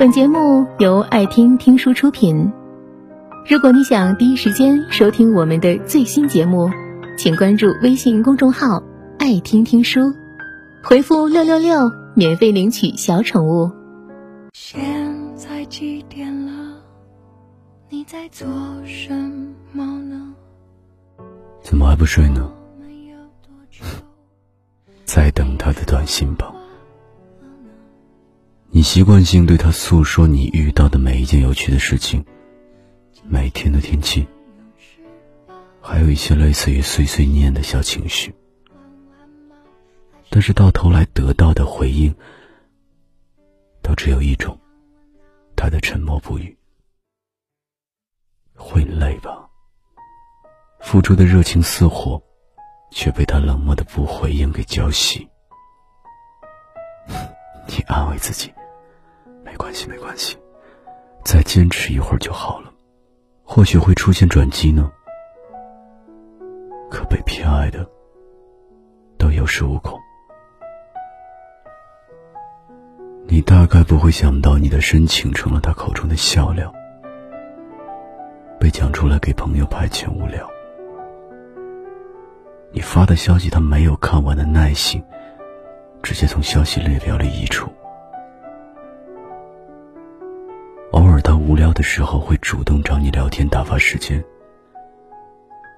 本节目由爱听听书出品。如果你想第一时间收听我们的最新节目，请关注微信公众号“爱听听书”，回复“六六六”免费领取小宠物。现在几点了？你在做什么呢？怎么还不睡呢？在等他的短信吧。你习惯性对他诉说你遇到的每一件有趣的事情，每天的天气，还有一些类似于碎碎念的小情绪，但是到头来得到的回应，都只有一种：他的沉默不语。会累吧？付出的热情似火，却被他冷漠的不回应给浇熄。你安慰自己。关系，没关系，再坚持一会儿就好了，或许会出现转机呢。可被偏爱的都有恃无恐，你大概不会想到，你的深情成了他口中的笑料，被讲出来给朋友排遣无聊。你发的消息他没有看完的耐心，直接从消息列表里移除。聊的时候会主动找你聊天打发时间，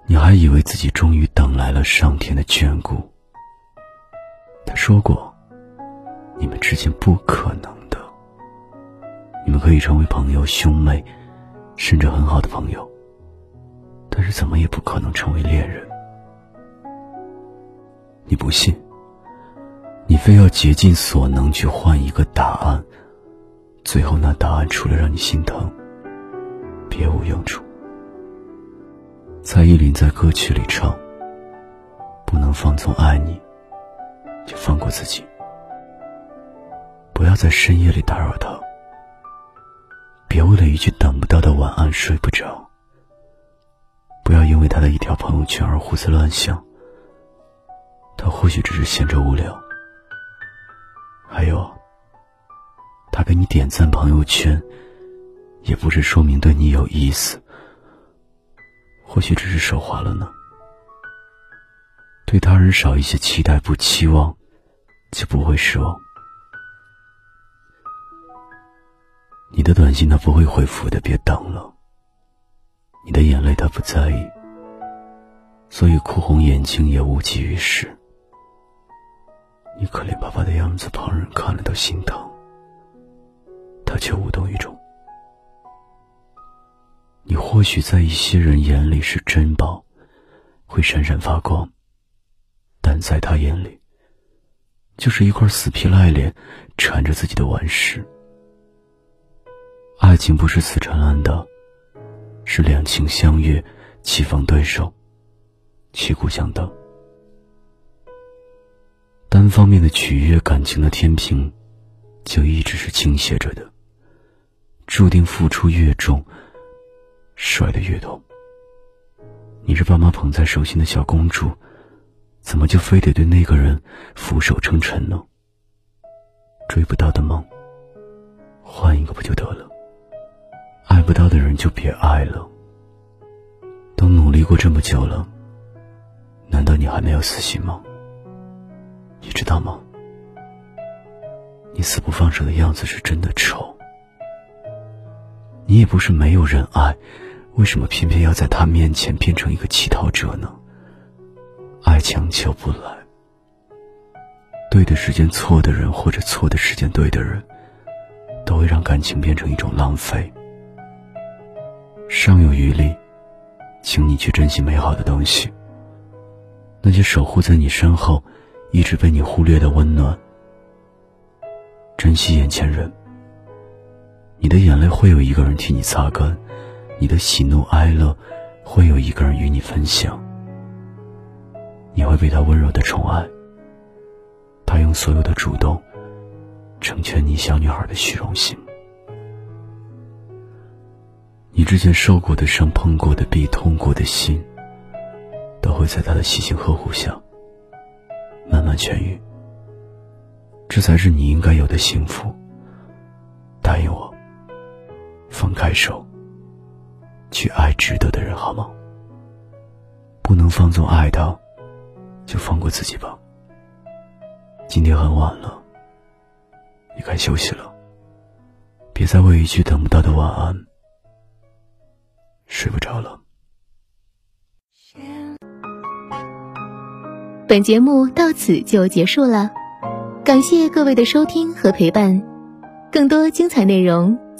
你还以为自己终于等来了上天的眷顾。他说过，你们之间不可能的，你们可以成为朋友、兄妹，甚至很好的朋友，但是怎么也不可能成为恋人。你不信，你非要竭尽所能去换一个答案。最后，那答案除了让你心疼，别无用处。蔡依林在歌曲里唱：“不能放纵爱你，就放过自己。不要在深夜里打扰他，别为了一句等不到的晚安睡不着。不要因为他的一条朋友圈而胡思乱想，他或许只是闲着无聊。还有。”给你点赞朋友圈，也不是说明对你有意思，或许只是手滑了呢。对他人少一些期待，不期望，就不会失望。你的短信他不会回复的，别等了。你的眼泪他不在意，所以哭红眼睛也无济于事。你可怜巴巴的样子，旁人看了都心疼。他却无动于衷。你或许在一些人眼里是珍宝，会闪闪发光，但在他眼里，就是一块死皮赖脸缠着自己的顽石。爱情不是死缠烂打，是两情相悦，棋逢对手，旗鼓相当。单方面的取悦感情的天平，就一直是倾斜着的。注定付出越重，摔得越痛。你是爸妈捧在手心的小公主，怎么就非得对那个人俯首称臣呢？追不到的梦，换一个不就得了？爱不到的人就别爱了。都努力过这么久了，难道你还没有死心吗？你知道吗？你死不放手的样子是真的丑。你也不是没有人爱，为什么偏偏要在他面前变成一个乞讨者呢？爱强求不来，对的时间错的人，或者错的时间对的人，都会让感情变成一种浪费。尚有余力，请你去珍惜美好的东西，那些守护在你身后，一直被你忽略的温暖，珍惜眼前人。你的眼泪会有一个人替你擦干，你的喜怒哀乐会有一个人与你分享。你会被他温柔的宠爱，他用所有的主动成全你小女孩的虚荣心。你之前受过的伤、碰过的壁、痛过的心，都会在他的细心呵护下慢慢痊愈。这才是你应该有的幸福。答应我。放开手，去爱值得的人，好吗？不能放纵爱的，就放过自己吧。今天很晚了，你该休息了。别再为一句等不到的晚安睡不着了。本节目到此就结束了，感谢各位的收听和陪伴。更多精彩内容，